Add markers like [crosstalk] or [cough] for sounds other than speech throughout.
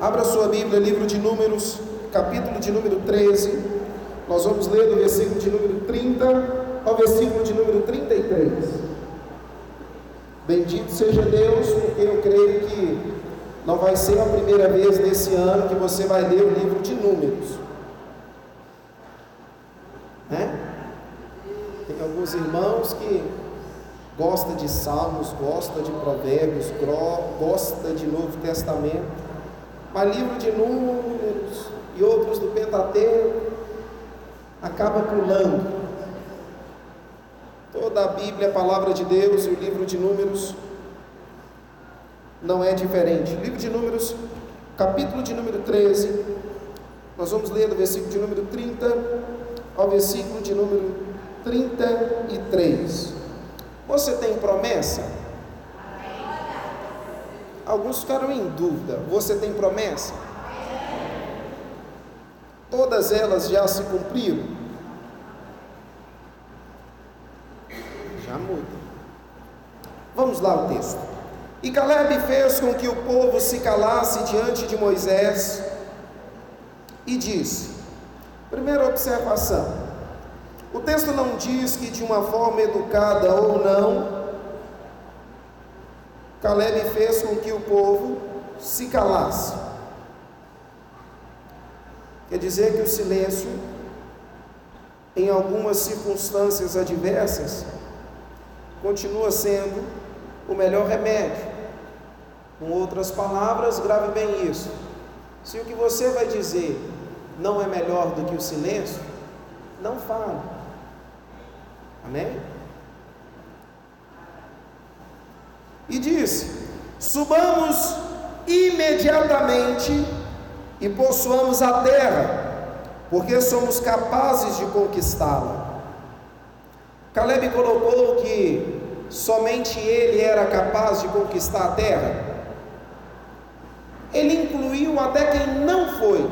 Abra sua Bíblia, livro de Números, capítulo de número 13. Nós vamos ler do versículo de número 30 ao versículo de número 33. Bendito seja Deus, porque eu creio que não vai ser a primeira vez nesse ano que você vai ler o livro de Números. Né? Tem alguns irmãos que gosta de Salmos, gosta de Provérbios, gosta de Novo Testamento, mas livro de Números e outros do Pentateuco acaba pulando. Toda a Bíblia é a palavra de Deus e o livro de Números não é diferente. Livro de Números, capítulo de número 13, nós vamos ler do versículo de número 30 ao versículo de número 33. Você tem promessa? Alguns ficaram em dúvida. Você tem promessa? Todas elas já se cumpriram? Já muda. Vamos lá o texto. E Caleb fez com que o povo se calasse diante de Moisés e disse: primeira observação, o texto não diz que de uma forma educada ou não, Caleb fez com que o povo se calasse. Quer dizer que o silêncio, em algumas circunstâncias adversas, continua sendo o melhor remédio. Com outras palavras, grave bem isso. Se o que você vai dizer não é melhor do que o silêncio, não fale. Amém? E disse: Subamos imediatamente e possuamos a terra, porque somos capazes de conquistá-la. Caleb colocou que somente ele era capaz de conquistar a terra. Ele incluiu até quem não foi.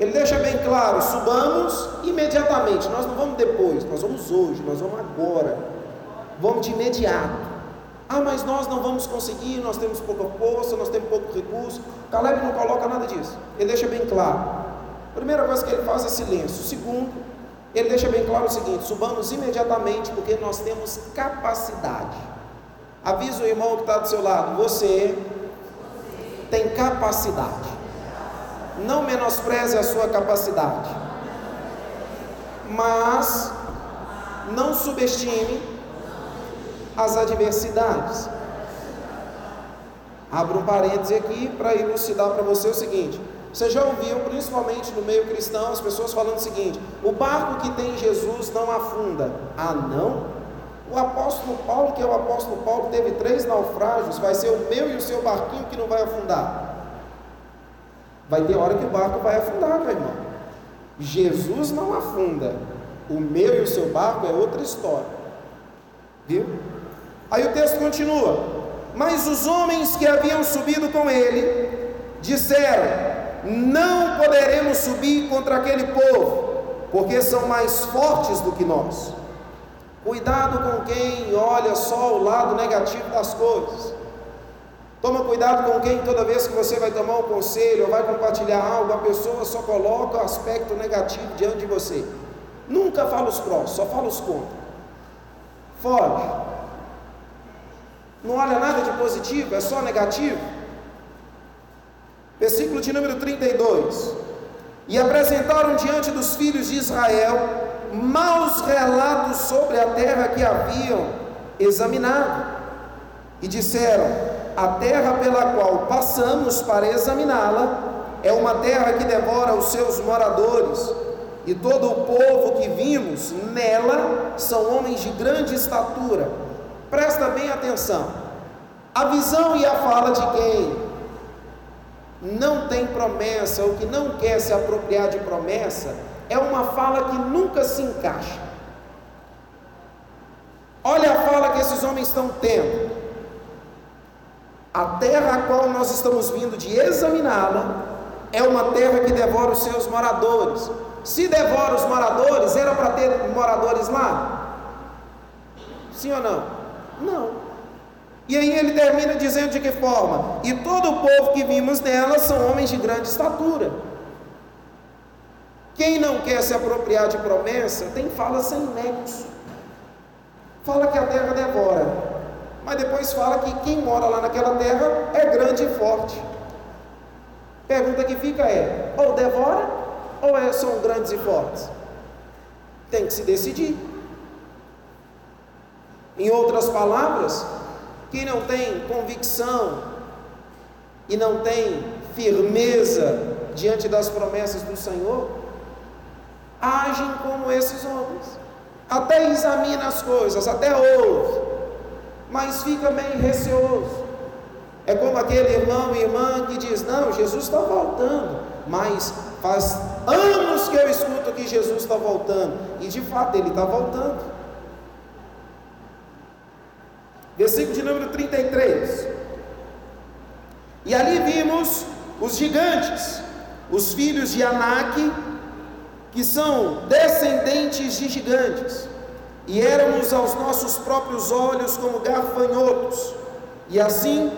Ele deixa bem claro: subamos imediatamente. Nós não vamos depois, nós vamos hoje, nós vamos agora. Vamos de imediato. Ah, mas nós não vamos conseguir, nós temos pouca força, nós temos pouco recurso. Caleb não coloca nada disso. Ele deixa bem claro. primeira coisa que ele faz é silêncio. segundo, ele deixa bem claro o seguinte: subamos imediatamente, porque nós temos capacidade. Avisa o irmão que está do seu lado: você tem capacidade. Não menospreze a sua capacidade, mas não subestime as adversidades. Abro um parêntese aqui para elucidar para você o seguinte: você já ouviu, principalmente no meio cristão, as pessoas falando o seguinte: o barco que tem Jesus não afunda. Ah, não? O apóstolo Paulo, que é o apóstolo Paulo, teve três naufrágios, vai ser o meu e o seu barquinho que não vai afundar. Vai ter hora que o barco vai afundar, meu irmão. Jesus não afunda. O meu e o seu barco é outra história. Viu? Aí o texto continua. Mas os homens que haviam subido com ele disseram: Não poderemos subir contra aquele povo, porque são mais fortes do que nós. Cuidado com quem olha só o lado negativo das coisas. Toma cuidado com quem toda vez que você vai tomar um conselho ou vai compartilhar algo, a pessoa só coloca o aspecto negativo diante de você. Nunca fala os prós, só fala os contra. Foge. Não olha nada de positivo, é só negativo. Versículo de número 32. E apresentaram diante dos filhos de Israel maus relatos sobre a terra que haviam examinado. E disseram: a terra pela qual passamos para examiná-la é uma terra que devora os seus moradores, e todo o povo que vimos nela são homens de grande estatura. Presta bem atenção. A visão e a fala de quem não tem promessa ou que não quer se apropriar de promessa é uma fala que nunca se encaixa. Olha a fala que esses homens estão tendo. A terra a qual nós estamos vindo de examiná-la é uma terra que devora os seus moradores. Se devora os moradores, era para ter moradores lá? Sim ou não? Não. E aí ele termina dizendo de que forma? E todo o povo que vimos nela são homens de grande estatura. Quem não quer se apropriar de promessa tem fala sem nexo. Fala que a terra devora, mas depois fala que quem mora lá naquela terra é grande e forte. Pergunta que fica é: ou devora ou é, são grandes e fortes? Tem que se decidir. Em outras palavras, quem não tem convicção e não tem firmeza diante das promessas do Senhor, agem como esses homens. Até examina as coisas, até ouve, mas fica meio receoso. É como aquele irmão e irmã que diz: Não, Jesus está voltando, mas faz anos que eu escuto que Jesus está voltando, e de fato ele está voltando. Versículo de número 33. E ali vimos os gigantes, os filhos de Anak, que são descendentes de gigantes, e éramos aos nossos próprios olhos como garfanhotos, e assim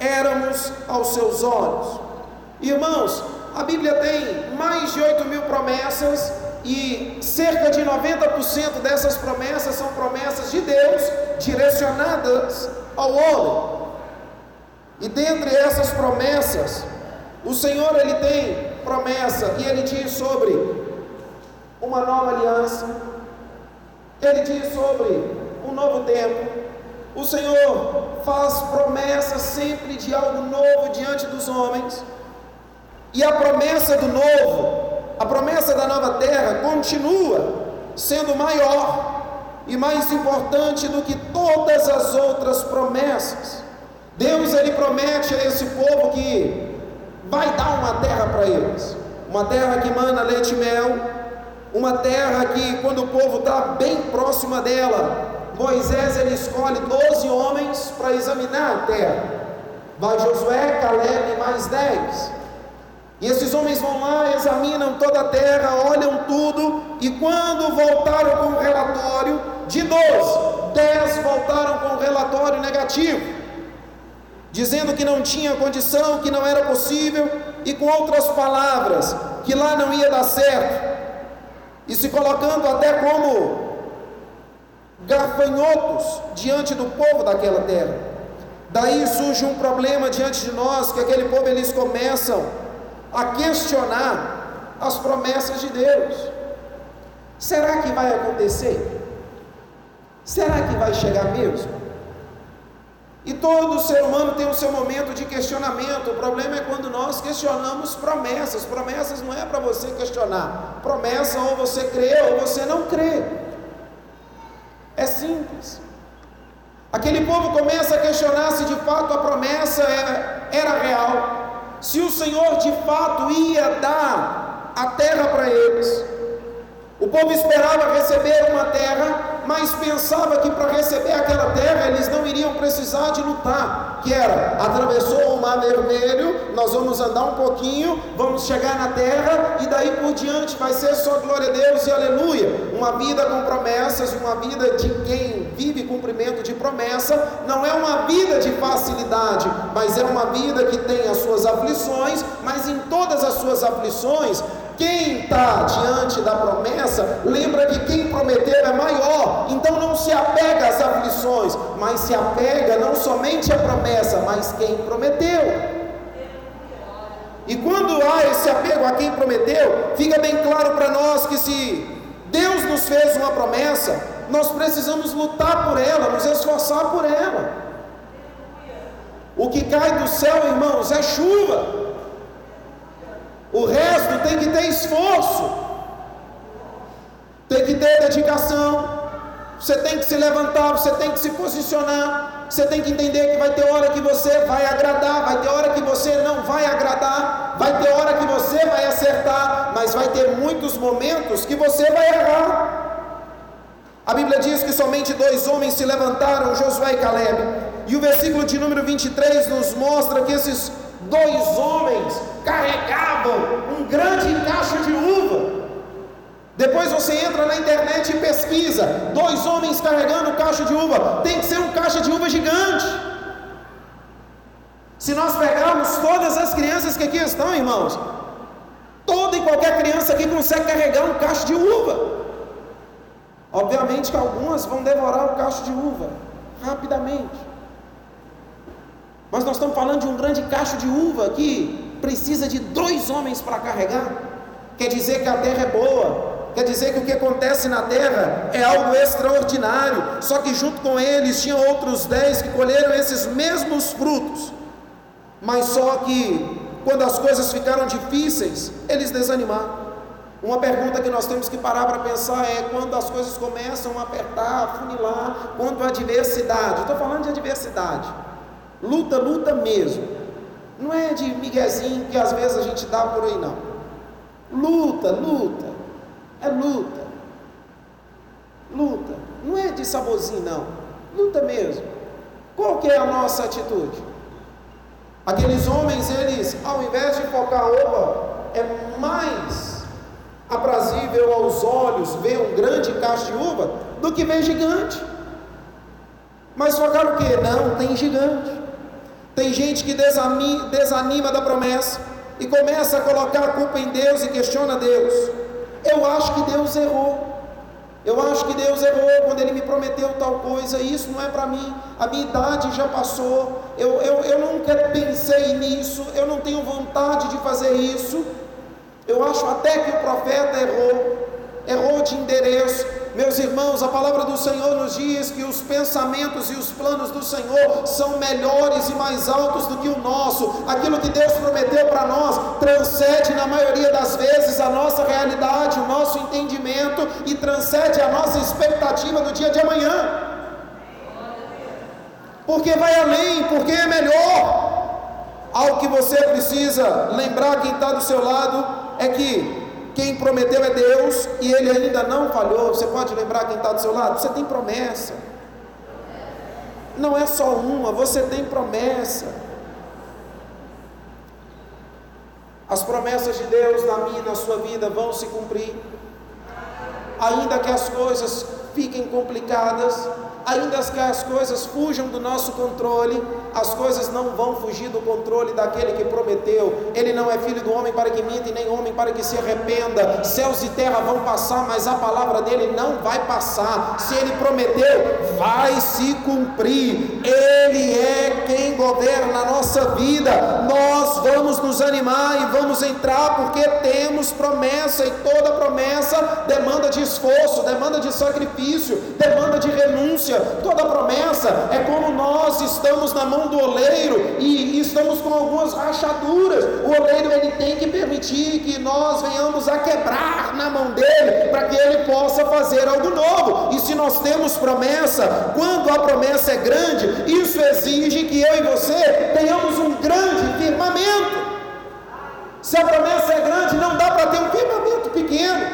éramos aos seus olhos. Irmãos, a Bíblia tem mais de 8 mil promessas e cerca de 90% dessas promessas são promessas de Deus direcionadas ao homem. E dentre essas promessas, o Senhor ele tem promessa e ele diz sobre uma nova aliança. Ele diz sobre um novo tempo. O Senhor faz promessas sempre de algo novo diante dos homens. E a promessa do novo a promessa da nova terra continua sendo maior e mais importante do que todas as outras promessas. Deus ele promete a esse povo que vai dar uma terra para eles, uma terra que mana leite e mel, uma terra que quando o povo está bem próxima dela, Moisés ele escolhe 12 homens para examinar a terra. Vai Josué, Caleb e mais 10. E esses homens vão lá, examinam toda a terra, olham tudo, e quando voltaram com o relatório, de 12, 10 voltaram com o relatório negativo, dizendo que não tinha condição, que não era possível, e com outras palavras, que lá não ia dar certo, e se colocando até como gafanhotos diante do povo daquela terra. Daí surge um problema diante de nós, que aquele povo eles começam a questionar as promessas de Deus. Será que vai acontecer? Será que vai chegar mesmo? E todo ser humano tem o seu momento de questionamento. O problema é quando nós questionamos promessas. Promessas não é para você questionar. Promessa ou você crê ou você não crê. É simples. Aquele povo começa a questionar se de fato a promessa era, era real se o Senhor de fato ia dar a terra para eles. O povo esperava receber uma terra, mas pensava que para receber aquela terra eles não iriam precisar de lutar, que era atravessou o mar vermelho, nós vamos andar um pouquinho, vamos chegar na terra e daí por diante vai ser só glória a Deus e aleluia. Uma vida com promessas, uma vida de quem vive cumprimento de promessa, não é uma vida de facilidade, mas é uma vida que tem as suas aflições, mas em todas as suas aflições quem está diante da promessa, lembra que quem prometeu é maior, então não se apega às aflições, mas se apega não somente à promessa, mas quem prometeu. E quando há esse apego a quem prometeu, fica bem claro para nós que se Deus nos fez uma promessa, nós precisamos lutar por ela, nos esforçar por ela. O que cai do céu, irmãos, é chuva. O resto tem que ter esforço, tem que ter dedicação. Você tem que se levantar, você tem que se posicionar. Você tem que entender que vai ter hora que você vai agradar, vai ter hora que você não vai agradar, vai ter hora que você vai acertar, mas vai ter muitos momentos que você vai errar. A Bíblia diz que somente dois homens se levantaram, Josué e Caleb. E o versículo de número 23 nos mostra que esses dois homens carregavam um grande caixa de uva. Depois você entra na internet e pesquisa: dois homens carregando caixa de uva. Tem que ser um caixa de uva gigante. Se nós pegarmos todas as crianças que aqui estão, irmãos, toda e qualquer criança aqui consegue carregar um cacho de uva. Obviamente que algumas vão devorar o cacho de uva rapidamente. Mas nós estamos falando de um grande cacho de uva que precisa de dois homens para carregar. Quer dizer que a terra é boa, quer dizer que o que acontece na terra é algo extraordinário. Só que junto com eles tinham outros dez que colheram esses mesmos frutos. Mas só que quando as coisas ficaram difíceis, eles desanimaram. Uma pergunta que nós temos que parar para pensar é quando as coisas começam a apertar, a funilar, quanto à adversidade. Estou falando de adversidade. Luta, luta mesmo. Não é de miguezinho que às vezes a gente dá por aí, não. Luta, luta. É luta. Luta. Não é de saborzinho, não. Luta mesmo. Qual que é a nossa atitude? Aqueles homens, eles, ao invés de focar, opa, é mais aprazível aos olhos ver um grande cacho de uva do que ver gigante. Mas focaram o que? Não, tem gigante. Tem gente que desanima, da promessa e começa a colocar a culpa em Deus e questiona Deus. Eu acho que Deus errou. Eu acho que Deus errou quando Ele me prometeu tal coisa. Isso não é para mim. A minha idade já passou. Eu, eu, eu nunca pensei nisso. Eu não tenho vontade de fazer isso. Eu acho até que o profeta errou, errou de endereço. Meus irmãos, a palavra do Senhor nos diz que os pensamentos e os planos do Senhor são melhores e mais altos do que o nosso. Aquilo que Deus prometeu para nós transcende, na maioria das vezes, a nossa realidade, o nosso entendimento e transcende a nossa expectativa do dia de amanhã. Porque vai além, porque é melhor. Algo que você precisa lembrar quem está do seu lado é que quem prometeu é Deus e ele ainda não falhou. Você pode lembrar quem está do seu lado? Você tem promessa. Não é só uma, você tem promessa. As promessas de Deus na minha e na sua vida vão se cumprir. Ainda que as coisas fiquem complicadas, ainda que as coisas fujam do nosso controle, as coisas não vão fugir do controle daquele que prometeu. Ele não é filho do homem para que minta e nem homem para que se arrependa. Céus e terra vão passar, mas a palavra dele não vai passar. Se ele prometeu, vai se cumprir. Ele é quem governa a nossa vida. Nós vamos nos animar e vamos entrar porque temos promessa e toda promessa demanda de esforço, demanda de sacrifício, demanda de renúncia. Toda promessa é como nós estamos na mão do oleiro e estamos com algumas rachaduras. O oleiro ele tem que permitir que nós venhamos a quebrar na mão dele para que ele possa fazer algo novo. E se nós temos promessa, quando a promessa é grande, isso exige que eu e você tenhamos um grande firmamento. Se a promessa é grande, não dá para ter um firmamento pequeno.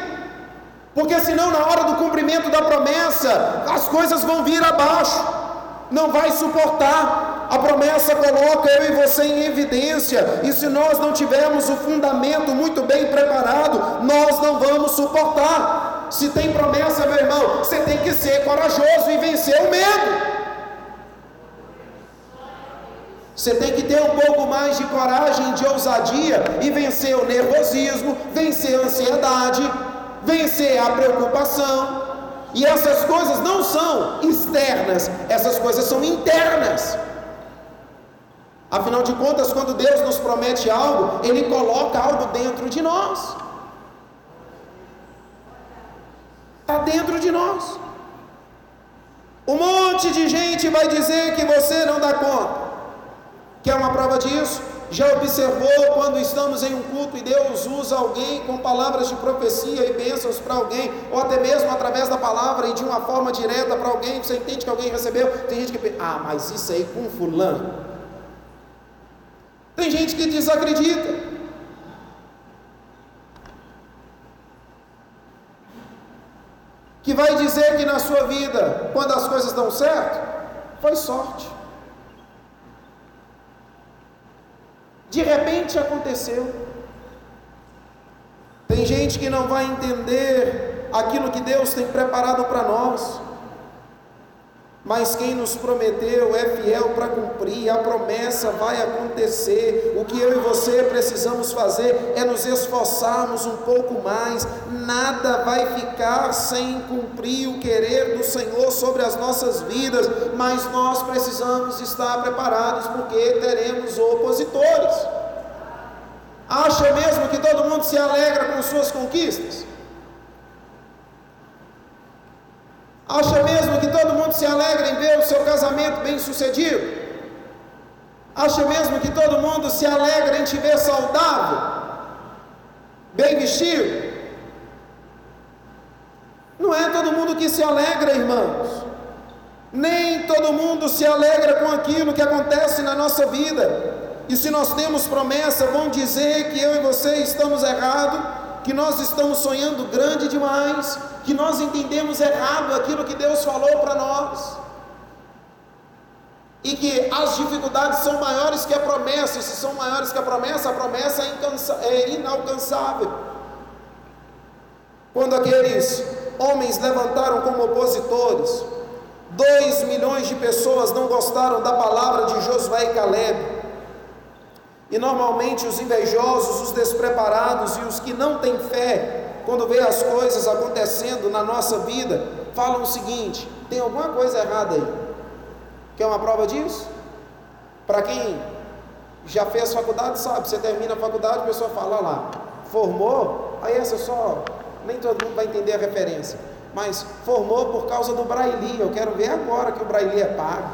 Porque senão na hora do cumprimento da promessa, as coisas vão vir abaixo. Não vai suportar. A promessa coloca eu e você em evidência, e se nós não tivermos o fundamento muito bem preparado, nós não vamos suportar. Se tem promessa, meu irmão, você tem que ser corajoso e vencer o medo. Você tem que ter um pouco mais de coragem, de ousadia e vencer o nervosismo, vencer a ansiedade, vencer a preocupação. E essas coisas não são externas, essas coisas são internas. Afinal de contas, quando Deus nos promete algo, Ele coloca algo dentro de nós. Está dentro de nós. Um monte de gente vai dizer que você não dá conta. Quer uma prova disso? Já observou quando estamos em um culto e Deus usa alguém com palavras de profecia e bênçãos para alguém, ou até mesmo através da palavra e de uma forma direta para alguém, você entende que alguém recebeu? Tem gente que pensa, ah, mas isso aí com fulano. Tem gente que desacredita. Que vai dizer que na sua vida, quando as coisas dão certo, foi sorte. De repente aconteceu. Tem gente que não vai entender aquilo que Deus tem preparado para nós. Mas quem nos prometeu é fiel para cumprir, a promessa vai acontecer. O que eu e você precisamos fazer é nos esforçarmos um pouco mais. Nada vai ficar sem cumprir o querer do Senhor sobre as nossas vidas, mas nós precisamos estar preparados porque teremos opositores. Acha mesmo que todo mundo se alegra com suas conquistas? Acha mesmo que todo mundo se alegra em ver o seu casamento bem sucedido? Acha mesmo que todo mundo se alegra em te ver saudável, bem vestido? Não é todo mundo que se alegra, irmãos. Nem todo mundo se alegra com aquilo que acontece na nossa vida. E se nós temos promessa, vão dizer que eu e você estamos errados, que nós estamos sonhando grande demais, que nós entendemos errado aquilo que Deus falou para nós. E que as dificuldades são maiores que a promessa, se são maiores que a promessa, a promessa é, é inalcançável. Quando aqueles homens levantaram como opositores, dois milhões de pessoas não gostaram da palavra de Josué e Caleb, e normalmente os invejosos, os despreparados e os que não têm fé, quando vê as coisas acontecendo na nossa vida, falam o seguinte: tem alguma coisa errada aí. Quer uma prova disso? Para quem já fez faculdade, sabe, você termina a faculdade, a pessoa fala lá, formou, aí essa só, nem todo mundo vai entender a referência, mas formou por causa do Braille, eu quero ver agora que o Braille é pago.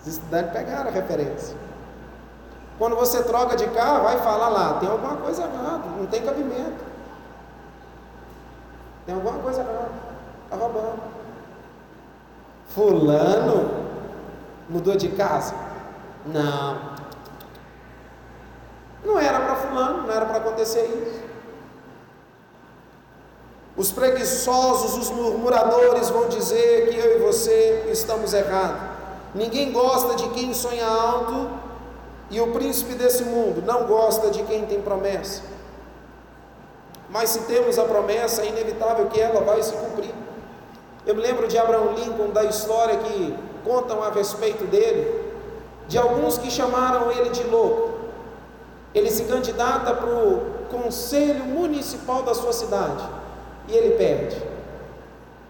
Os estudantes pegaram a referência. Quando você troca de carro, vai falar lá, tem alguma coisa errada, não tem cabimento. Tem alguma coisa errada, está roubando. Fulano mudou de casa? Não. Não era para fulano, não era para acontecer isso. Os preguiçosos, os murmuradores vão dizer que eu e você estamos errados. Ninguém gosta de quem sonha alto e o príncipe desse mundo não gosta de quem tem promessa. Mas se temos a promessa, é inevitável que ela vai se cumprir. Eu me lembro de Abraão Lincoln, da história que contam a respeito dele, de alguns que chamaram ele de louco. Ele se candidata para o conselho municipal da sua cidade e ele perde.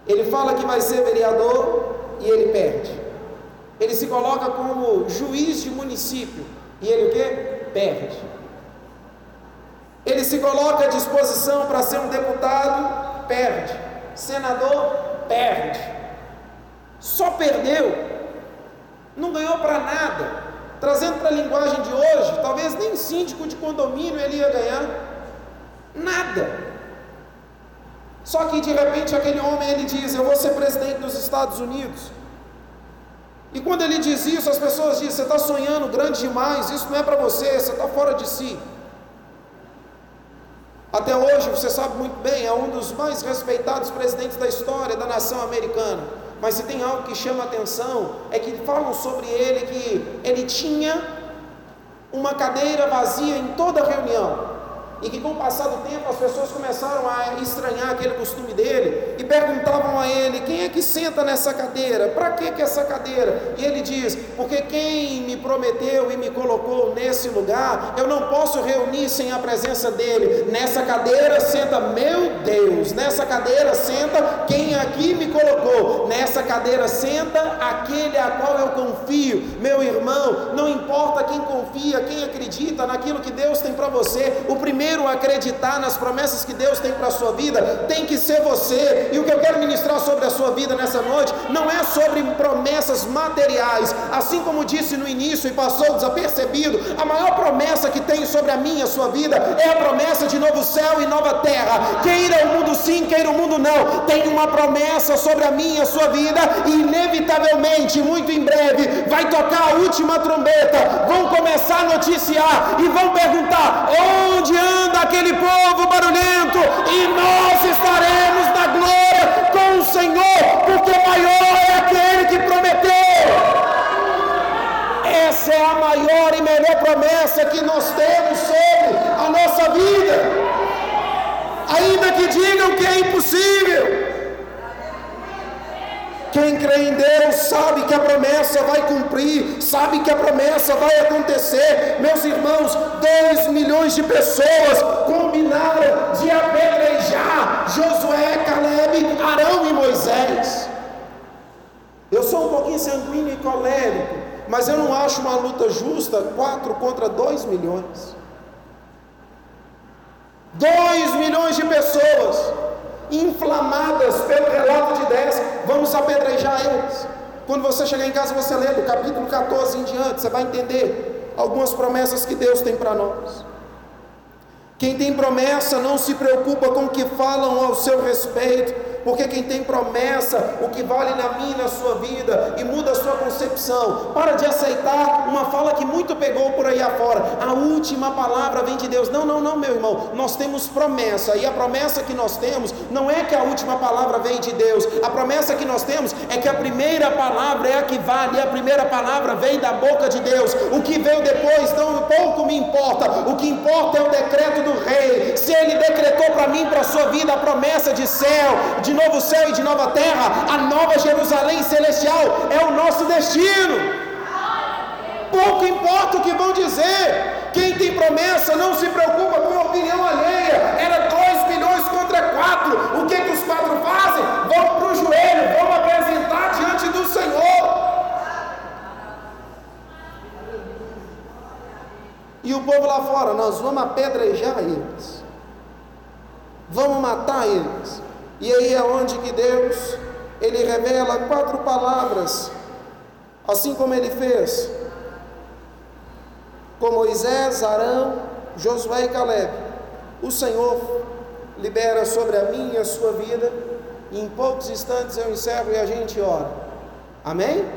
Ele fala que vai ser vereador e ele perde. Ele se coloca como juiz de município e ele o que? Perde. Ele se coloca à disposição para ser um deputado, perde. Senador, perde. Só perdeu. Não ganhou para nada. Trazendo para a linguagem de hoje, talvez nem síndico de condomínio ele ia ganhar. Nada. Só que de repente aquele homem ele diz: Eu vou ser presidente dos Estados Unidos. E quando ele diz isso, as pessoas dizem: Você está sonhando grande demais, isso não é para você, você está fora de si. Até hoje, você sabe muito bem, é um dos mais respeitados presidentes da história da nação americana. Mas se tem algo que chama atenção, é que falam sobre ele que ele tinha uma cadeira vazia em toda reunião e que com o passar do tempo as pessoas começaram a estranhar aquele costume dele e perguntavam a ele: quem é que senta nessa cadeira? Para que, que essa cadeira? E ele diz: porque quem me prometeu e me colocou nesse lugar, eu não posso reunir sem a presença dele. Nessa cadeira senta meu Deus, nessa cadeira senta quem aqui me colocou, nessa cadeira senta aquele a qual eu confio. Meu irmão, não importa quem confia, quem acredita naquilo que Deus tem para você, o primeiro primeiro a acreditar nas promessas que Deus tem para a sua vida tem que ser você. E o que eu quero ministrar sobre a sua vida nessa noite não é sobre promessas materiais, assim como disse no início e passou desapercebido, a maior promessa que tem sobre a minha sua vida é a promessa de novo céu e nova terra. Queira o mundo sim, queira o mundo não. Tem uma promessa sobre a minha sua vida e inevitavelmente, muito em breve, vai tocar a última trombeta. Vão começar a noticiar e vão perguntar onde anda daquele povo barulhento, e nós estaremos na glória com o Senhor, porque maior é aquele que prometeu. Essa é a maior e melhor promessa que nós temos sobre a nossa vida. Ainda que digam que é impossível, Quem crê em Deus sabe que a promessa vai cumprir, sabe que a promessa vai acontecer. Meus irmãos, dois milhões de pessoas combinaram de apedrejar Josué, Caleb, Arão e Moisés. Eu sou um pouquinho sanguíneo e colérico, mas eu não acho uma luta justa quatro contra dois milhões. Dois milhões de pessoas inflamadas pelo relato de 10, vamos apedrejar eles. Quando você chegar em casa, você lê do capítulo 14 em diante, você vai entender algumas promessas que Deus tem para nós. Quem tem promessa não se preocupa com o que falam ao seu respeito, porque quem tem promessa, o que vale na minha e na sua vida, e muda a sua concepção, para de aceitar uma fala que muito pegou por aí afora, a última palavra vem de Deus. Não, não, não, meu irmão, nós temos promessa, e a promessa que nós temos não é que a última palavra vem de Deus, a promessa que nós temos é que a primeira palavra é a que vale, e a primeira palavra vem da boca de Deus, o que veio depois não pouco me importa, o que importa é o decreto do rei, se ele decretou para mim, para a sua vida, a promessa de céu, de de novo céu e de nova terra, a nova Jerusalém celestial é o nosso destino. Pouco importa o que vão dizer. Quem tem promessa não se preocupa com a opinião alheia. Era dois milhões contra quatro. O que, que os quatro fazem? Vão para o joelho, vão apresentar diante do Senhor. E o povo lá fora, nós vamos apedrejar eles. Vamos matar eles. E aí é onde que Deus, ele revela quatro palavras, assim como ele fez com Moisés, Arão, Josué e Caleb. O Senhor libera sobre a minha e a sua vida, e em poucos instantes eu encerro e a gente ora. Amém?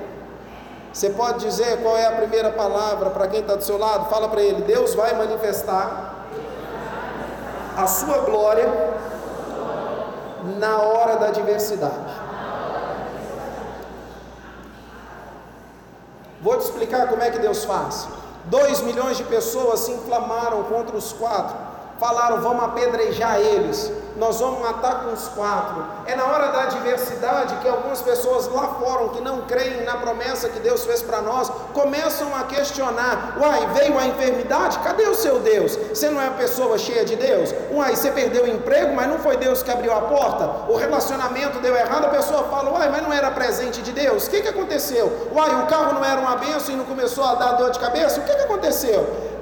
Você pode dizer qual é a primeira palavra para quem está do seu lado? Fala para ele: Deus vai manifestar a sua glória na hora da adversidade. Vou te explicar como é que Deus faz. Dois milhões de pessoas se inflamaram contra os quatro falaram: vamos apedrejar eles, nós vamos matar com os quatro. É na hora da adversidade que algumas pessoas lá fora, que não creem na promessa que Deus fez para nós, começam a questionar: uai, veio a enfermidade? Cadê o seu Deus? Você não é uma pessoa cheia de Deus? Uai, você perdeu o emprego, mas não foi Deus que abriu a porta? O relacionamento deu errado, a pessoa fala: uai, mas não era presente de Deus? O que, que aconteceu? Uai, o carro não era uma benção e não começou a dar dor de cabeça? O que, que aconteceu?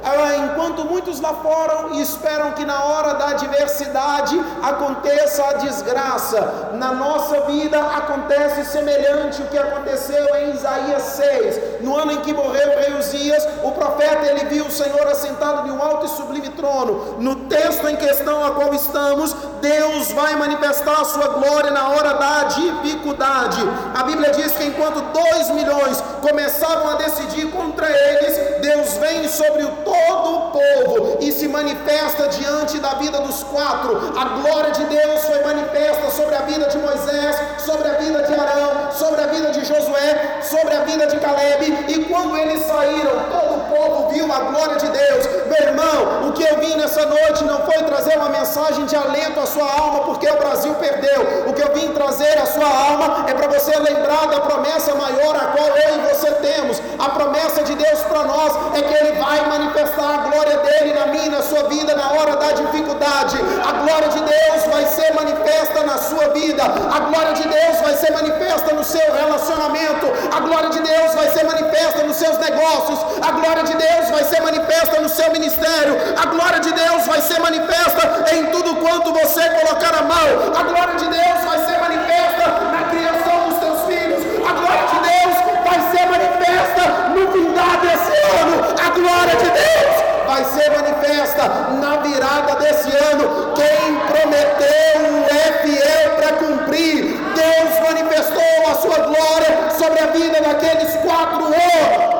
Enquanto muitos lá fora esperam que na hora da adversidade aconteça a desgraça, na nossa vida acontece semelhante o que aconteceu em Isaías 6, no ano em que morreu o rei Uzias, o profeta ele viu o Senhor assentado em um alto e sublime trono. No texto em questão a qual estamos, Deus vai manifestar a sua glória na hora da dificuldade. A Bíblia diz que enquanto dois milhões começavam a decidir contra eles, Deus vem sobre o todo o povo e se manifesta diante da vida dos quatro. A glória de Deus foi manifesta sobre a vida de Moisés, sobre a vida de Arão, sobre a vida de Josué, sobre a vida de Caleb. E quando eles saíram, todo o povo viu a glória de Deus. Meu irmão, o que eu vim nessa noite não foi trazer uma mensagem de alento à sua alma, porque o Brasil perdeu. O que eu vim trazer à sua alma é para você lembrar da promessa maior a qual eu e você temos. A promessa de Deus para nós é que Ele vai manifestar a glória dele na minha, na sua vida, na hora da dificuldade. A glória de Deus vai ser manifesta na sua vida. A glória de Deus vai ser manifesta no seu relacionamento. A glória de Deus vai ser manifesta nos seus negócios. A glória de Deus vai ser manifesta no seu ministério. A glória de Deus vai ser manifesta em tudo quanto você colocar a mão. A glória de Deus vai ser manifesta na criação dos teus filhos. A glória de Deus vai ser manifesta no findar desse ano. Glória de Deus vai ser manifesta na virada desse ano. Quem prometeu é fiel para cumprir. Deus manifestou a sua glória sobre a vida daqueles quatro homens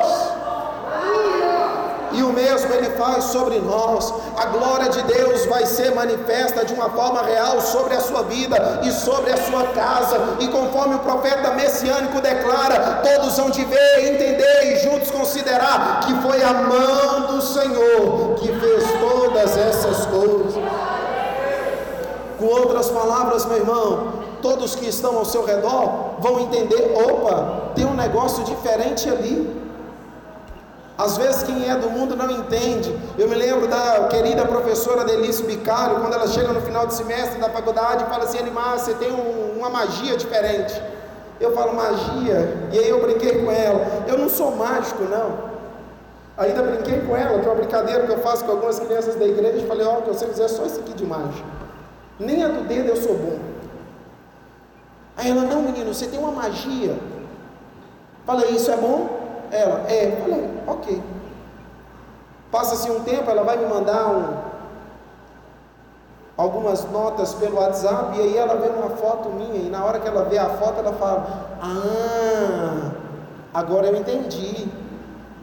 mesmo Ele faz sobre nós. A glória de Deus vai ser manifesta de uma forma real sobre a sua vida e sobre a sua casa, e conforme o profeta messiânico declara, todos vão de ver, entender e juntos considerar que foi a mão do Senhor que fez todas essas coisas. Com outras palavras, meu irmão, todos que estão ao seu redor vão entender: opa, tem um negócio diferente ali. Às vezes quem é do mundo não entende. Eu me lembro da querida professora Delice Bicalho, quando ela chega no final de semestre da faculdade e fala assim, Animar, você tem um, uma magia diferente. Eu falo magia, e aí eu brinquei com ela. Eu não sou mágico, não. Ainda brinquei com ela, que é uma brincadeira que eu faço com algumas crianças da igreja. Falei, ó, oh, que você fizer só isso aqui de mágica. Nem a do dedo eu sou bom. Aí ela, não menino, você tem uma magia. Falei, isso é bom? Ela, é, falei, ok. Passa-se um tempo, ela vai me mandar um, algumas notas pelo WhatsApp, e aí ela vê uma foto minha, e na hora que ela vê a foto, ela fala: Ah, agora eu entendi.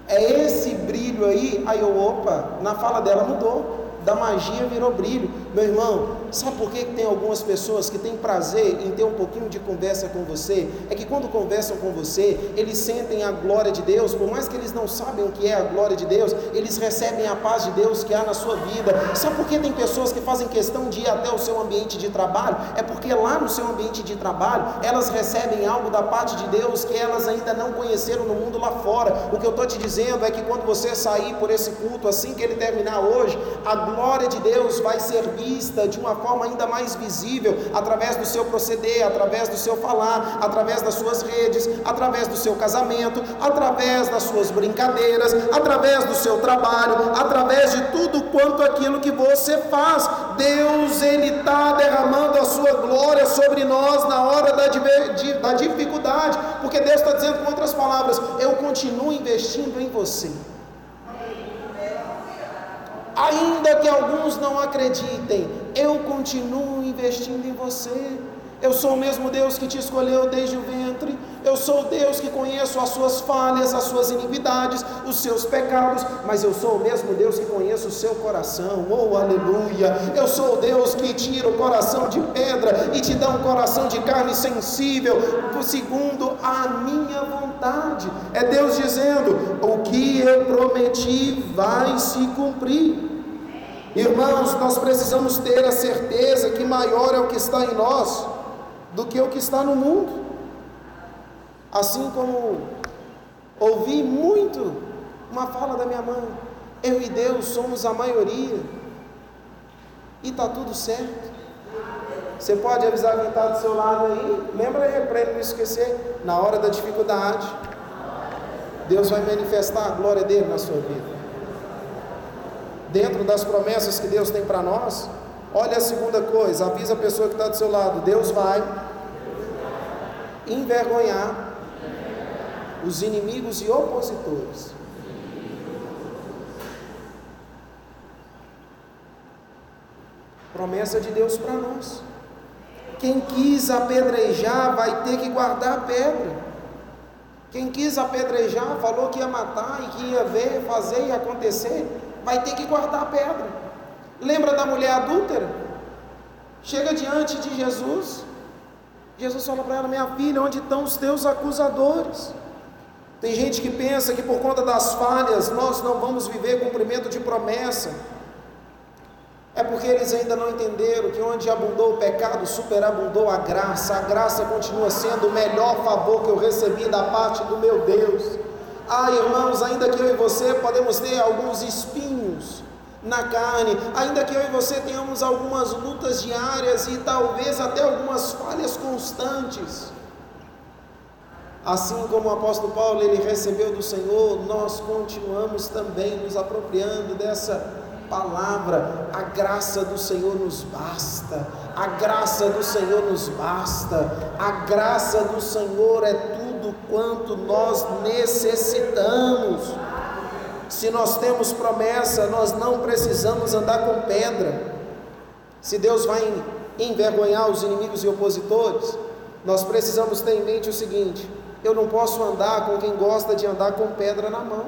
É esse brilho aí? Aí eu, opa, na fala dela mudou. Da magia virou brilho. Meu irmão, Sabe por que tem algumas pessoas que têm prazer em ter um pouquinho de conversa com você? É que quando conversam com você, eles sentem a glória de Deus, por mais que eles não sabem o que é a glória de Deus, eles recebem a paz de Deus que há na sua vida. Sabe por que tem pessoas que fazem questão de ir até o seu ambiente de trabalho? É porque lá no seu ambiente de trabalho, elas recebem algo da parte de Deus que elas ainda não conheceram no mundo lá fora. O que eu estou te dizendo é que quando você sair por esse culto, assim que ele terminar hoje, a glória de Deus vai ser vista de uma forma ainda mais visível através do seu proceder, através do seu falar, através das suas redes, através do seu casamento, através das suas brincadeiras, através do seu trabalho, através de tudo quanto aquilo que você faz. Deus, Ele está derramando a sua glória sobre nós na hora da, da dificuldade, porque Deus está dizendo, com outras palavras, eu continuo investindo em você. Ainda que alguns não acreditem, eu continuo investindo em você. Eu sou o mesmo Deus que te escolheu desde o ventre. Eu sou Deus que conheço as suas falhas, as suas iniquidades, os seus pecados. Mas eu sou o mesmo Deus que conheço o seu coração. Oh, aleluia! Eu sou Deus que tira o coração de pedra e te dá um coração de carne sensível, segundo a minha vontade. É Deus dizendo: o que eu prometi vai se cumprir. Irmãos, nós precisamos ter a certeza que maior é o que está em nós do que o que está no mundo. Assim como ouvi muito uma fala da minha mãe, eu e Deus somos a maioria e está tudo certo. Você pode avisar quem está do seu lado aí, lembra aí para ele não esquecer, na hora da dificuldade, Deus vai manifestar a glória dele na sua vida dentro das promessas que Deus tem para nós, olha a segunda coisa, avisa a pessoa que está do seu lado, Deus vai envergonhar os inimigos e opositores. Promessa de Deus para nós. Quem quis apedrejar vai ter que guardar a pedra. Quem quis apedrejar falou que ia matar e que ia ver, fazer e acontecer vai ter que guardar a pedra. Lembra da mulher adúltera? Chega diante de Jesus. Jesus fala para ela: Minha filha, onde estão os teus acusadores? Tem gente que pensa que por conta das falhas nós não vamos viver cumprimento de promessa. É porque eles ainda não entenderam que onde abundou o pecado, superabundou a graça. A graça continua sendo o melhor favor que eu recebi da parte do meu Deus. Ah, irmãos, ainda que eu e você podemos ter alguns espinhos na carne, ainda que eu e você tenhamos algumas lutas diárias e talvez até algumas falhas constantes. Assim como o apóstolo Paulo ele recebeu do Senhor, nós continuamos também nos apropriando dessa palavra. A graça do Senhor nos basta. A graça do Senhor nos basta. A graça do Senhor é tudo quanto nós necessitamos. Se nós temos promessa, nós não precisamos andar com pedra. Se Deus vai envergonhar os inimigos e opositores, nós precisamos ter em mente o seguinte: eu não posso andar com quem gosta de andar com pedra na mão.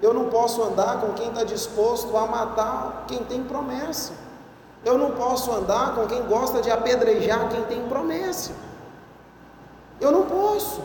Eu não posso andar com quem está disposto a matar quem tem promessa. Eu não posso andar com quem gosta de apedrejar quem tem promessa. Eu não posso.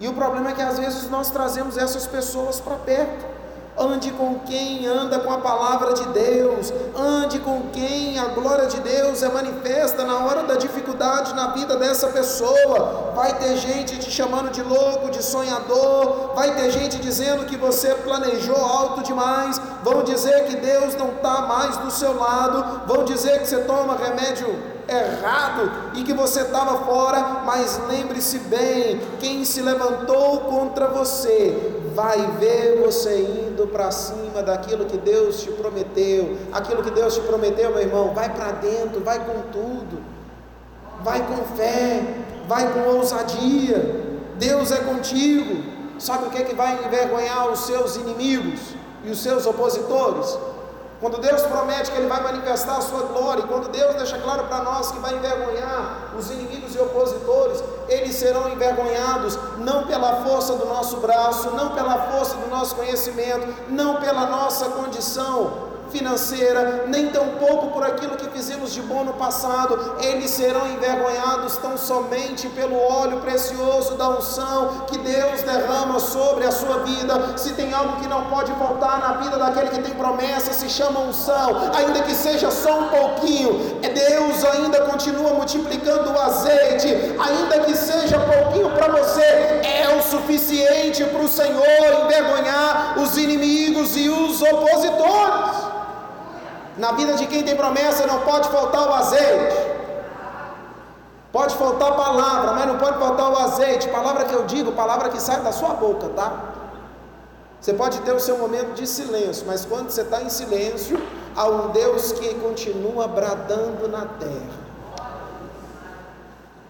E o problema é que às vezes nós trazemos essas pessoas para perto. Ande com quem anda com a palavra de Deus, ande com quem a glória de Deus é manifesta na hora da dificuldade na vida dessa pessoa. Vai ter gente te chamando de louco, de sonhador, vai ter gente dizendo que você planejou alto demais, vão dizer que Deus não está mais do seu lado, vão dizer que você toma remédio errado e que você estava fora, mas lembre-se bem: quem se levantou contra você vai ver você indo para cima daquilo que Deus te prometeu. Aquilo que Deus te prometeu, meu irmão, vai para dentro, vai com tudo, vai com fé, vai com ousadia. Deus é contigo. Sabe o que, é que vai envergonhar os seus inimigos e os seus opositores? Quando Deus promete que Ele vai manifestar a sua glória, e quando Deus deixa claro para nós que vai envergonhar os inimigos e opositores, eles serão envergonhados não pela força do nosso braço, não pela força do nosso conhecimento, não pela nossa condição, financeira, nem tampouco por aquilo de bom no passado, eles serão envergonhados tão somente pelo óleo precioso da unção que Deus derrama sobre a sua vida. Se tem algo que não pode faltar na vida daquele que tem promessa, se chama unção, ainda que seja só um pouquinho, é Deus ainda continua multiplicando o azeite, ainda que seja pouquinho para você, é o suficiente para o Senhor envergonhar os inimigos e os opositores. Na vida de quem tem promessa não pode faltar o azeite. Pode faltar palavra, mas não pode faltar o azeite. Palavra que eu digo, palavra que sai da sua boca, tá? Você pode ter o seu momento de silêncio, mas quando você está em silêncio, há um Deus que continua bradando na terra.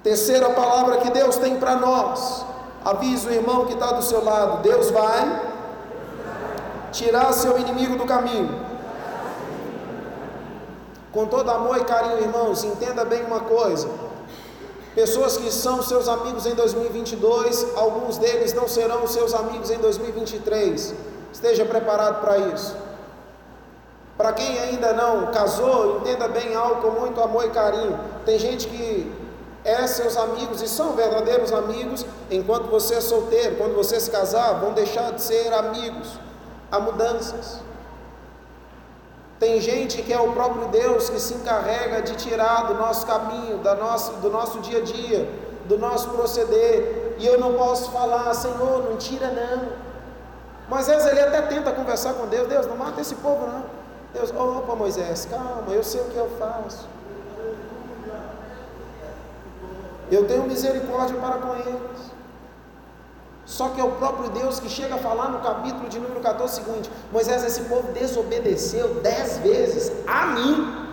Terceira palavra que Deus tem para nós. Avisa o irmão que está do seu lado: Deus vai tirar seu inimigo do caminho. Com todo amor e carinho, irmãos, entenda bem uma coisa. Pessoas que são seus amigos em 2022, alguns deles não serão seus amigos em 2023. Esteja preparado para isso. Para quem ainda não casou, entenda bem algo com muito amor e carinho. Tem gente que é seus amigos e são verdadeiros amigos, enquanto você é solteiro, quando você se casar, vão deixar de ser amigos. Há mudanças. Tem gente que é o próprio Deus que se encarrega de tirar do nosso caminho, da nossa, do nosso dia a dia, do nosso proceder. E eu não posso falar, Senhor, não tira não. Vezes ele até tenta conversar com Deus, Deus, não mata esse povo não. Deus, opa Moisés, calma, eu sei o que eu faço. Eu tenho misericórdia para com eles. Só que é o próprio Deus que chega a falar no capítulo de número 14 o seguinte: Moisés, esse povo desobedeceu dez vezes a mim.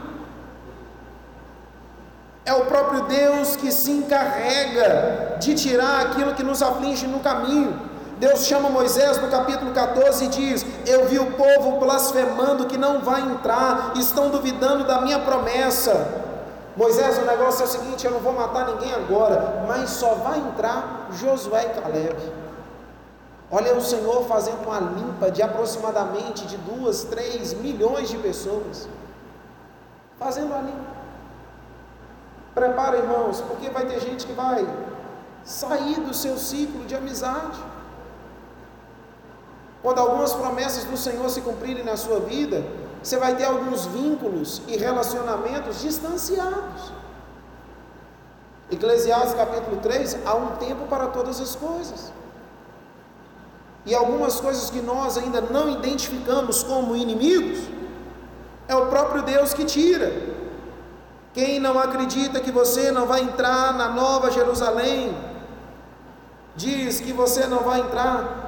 É o próprio Deus que se encarrega de tirar aquilo que nos aflige no caminho. Deus chama Moisés no capítulo 14 e diz: Eu vi o povo blasfemando que não vai entrar, estão duvidando da minha promessa. Moisés, o negócio é o seguinte: eu não vou matar ninguém agora, mas só vai entrar Josué e Caleb. Olha o Senhor fazendo uma limpa de aproximadamente de duas, três milhões de pessoas. Fazendo a limpa. Prepara, irmãos, porque vai ter gente que vai sair do seu ciclo de amizade. Quando algumas promessas do Senhor se cumprirem na sua vida, você vai ter alguns vínculos e relacionamentos distanciados. Eclesiastes capítulo 3, há um tempo para todas as coisas e algumas coisas que nós ainda não identificamos como inimigos, é o próprio Deus que tira. Quem não acredita que você não vai entrar na nova Jerusalém, diz que você não vai entrar,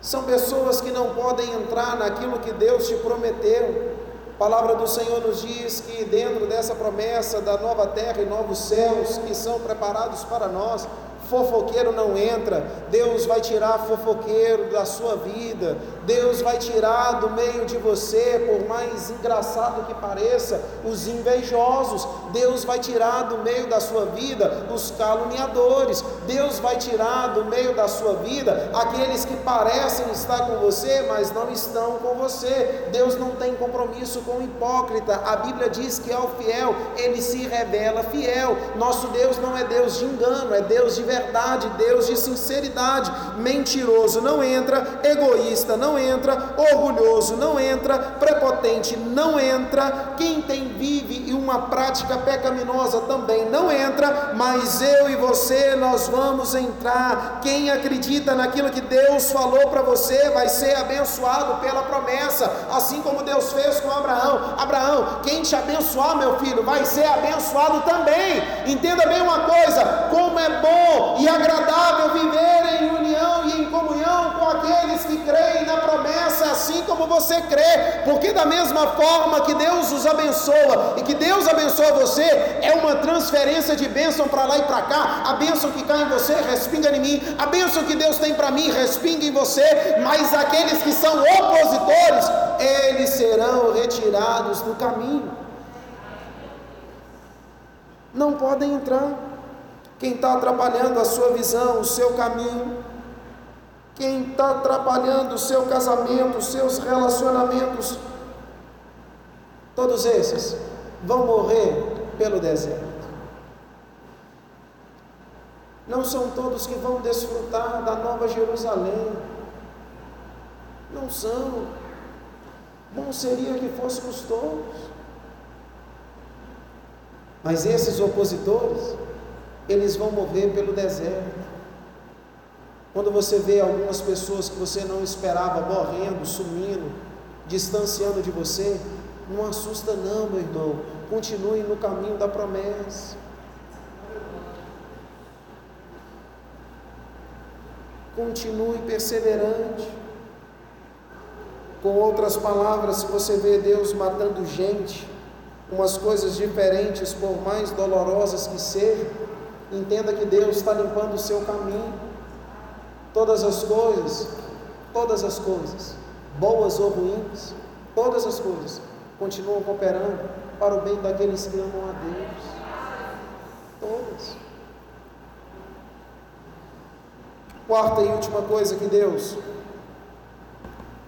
são pessoas que não podem entrar naquilo que Deus te prometeu. A palavra do Senhor nos diz que dentro dessa promessa da nova terra e novos céus que são preparados para nós, fofoqueiro não entra, Deus vai tirar fofoqueiro da sua vida, Deus vai tirar do meio de você, por mais engraçado que pareça, os invejosos, Deus vai tirar do meio da sua vida os caluniadores, Deus vai tirar do meio da sua vida aqueles que parecem estar com você, mas não estão com você. Deus não tem compromisso com o hipócrita, a Bíblia diz que ao fiel ele se revela fiel. Nosso Deus não é Deus de engano, é Deus de verdade verdade, Deus de sinceridade. Mentiroso não entra, egoísta não entra, orgulhoso não entra, prepotente não entra. Quem tem vive e uma prática pecaminosa também não entra, mas eu e você nós vamos entrar. Quem acredita naquilo que Deus falou para você vai ser abençoado pela promessa, assim como Deus fez com Abraão. Abraão, quem te abençoar, meu filho, vai ser abençoado também. Entenda bem uma coisa: como é bom e agradável viver em união e em comunhão com aqueles que creem na promessa, assim como você crê, porque da mesma forma que Deus os abençoa e que Deus abençoa você, é uma transferência de bênção para lá e para cá. A bênção que cai em você respinga em mim, a bênção que Deus tem para mim respinga em você, mas aqueles que são opositores, eles serão retirados do caminho. Não podem entrar. Quem está atrapalhando a sua visão, o seu caminho, quem está atrapalhando o seu casamento, os seus relacionamentos, todos esses vão morrer pelo deserto. Não são todos que vão desfrutar da nova Jerusalém. Não são. Bom seria que fôssemos todos. Mas esses opositores, eles vão morrer pelo deserto. Quando você vê algumas pessoas que você não esperava morrendo, sumindo, distanciando de você, não assusta não, meu irmão. Continue no caminho da promessa. Continue perseverante. Com outras palavras, se você vê Deus matando gente, umas coisas diferentes, por mais dolorosas que sejam, entenda que Deus está limpando o seu caminho. Todas as coisas, todas as coisas, boas ou ruins, todas as coisas, continuam cooperando para o bem daqueles que amam a Deus. Todas. Quarta e última coisa que Deus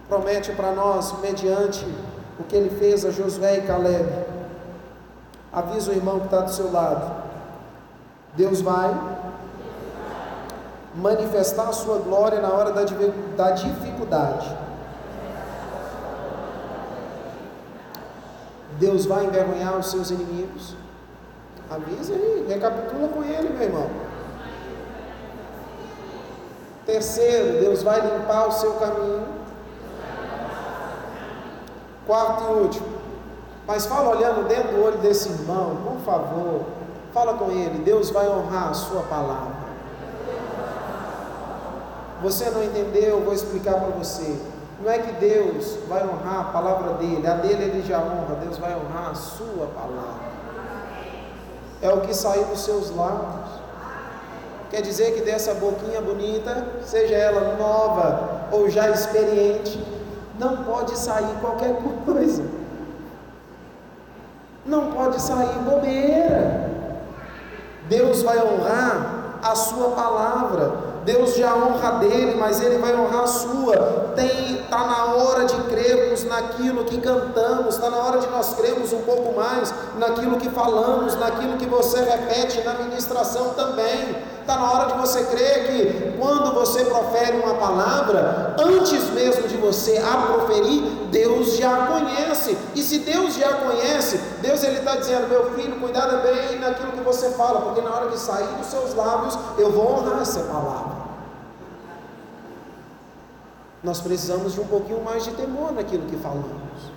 promete para nós, mediante o que ele fez a Josué e Caleb. Avisa o irmão que está do seu lado. Deus vai manifestar a sua glória na hora da, da dificuldade. Deus vai envergonhar os seus inimigos. Avisa aí, recapitula com ele, meu irmão. Terceiro, Deus vai limpar o seu caminho. Quarto e último, mas fala olhando dentro do olho desse irmão, por favor, fala com ele, Deus vai honrar a sua palavra. Você não entendeu, eu vou explicar para você. Não é que Deus vai honrar a palavra dele, a dele ele já honra, Deus vai honrar a sua palavra. É o que sair dos seus lábios. Quer dizer que dessa boquinha bonita, seja ela nova ou já experiente, não pode sair qualquer [laughs] coisa. Não pode sair bobeira. Deus vai honrar a sua palavra. Deus já honra dele, mas ele vai honrar a sua. Tem tá na hora de crermos naquilo que cantamos, está na hora de nós crermos um pouco mais naquilo que falamos, naquilo que você repete na ministração também. Está na hora de você crer que quando você profere uma palavra, antes mesmo de você a proferir, Deus já conhece. E se Deus já conhece, Deus ele está dizendo, meu filho, cuidado bem naquilo que você fala, porque na hora que sair dos seus lábios, eu vou honrar essa palavra. Nós precisamos de um pouquinho mais de temor naquilo que falamos.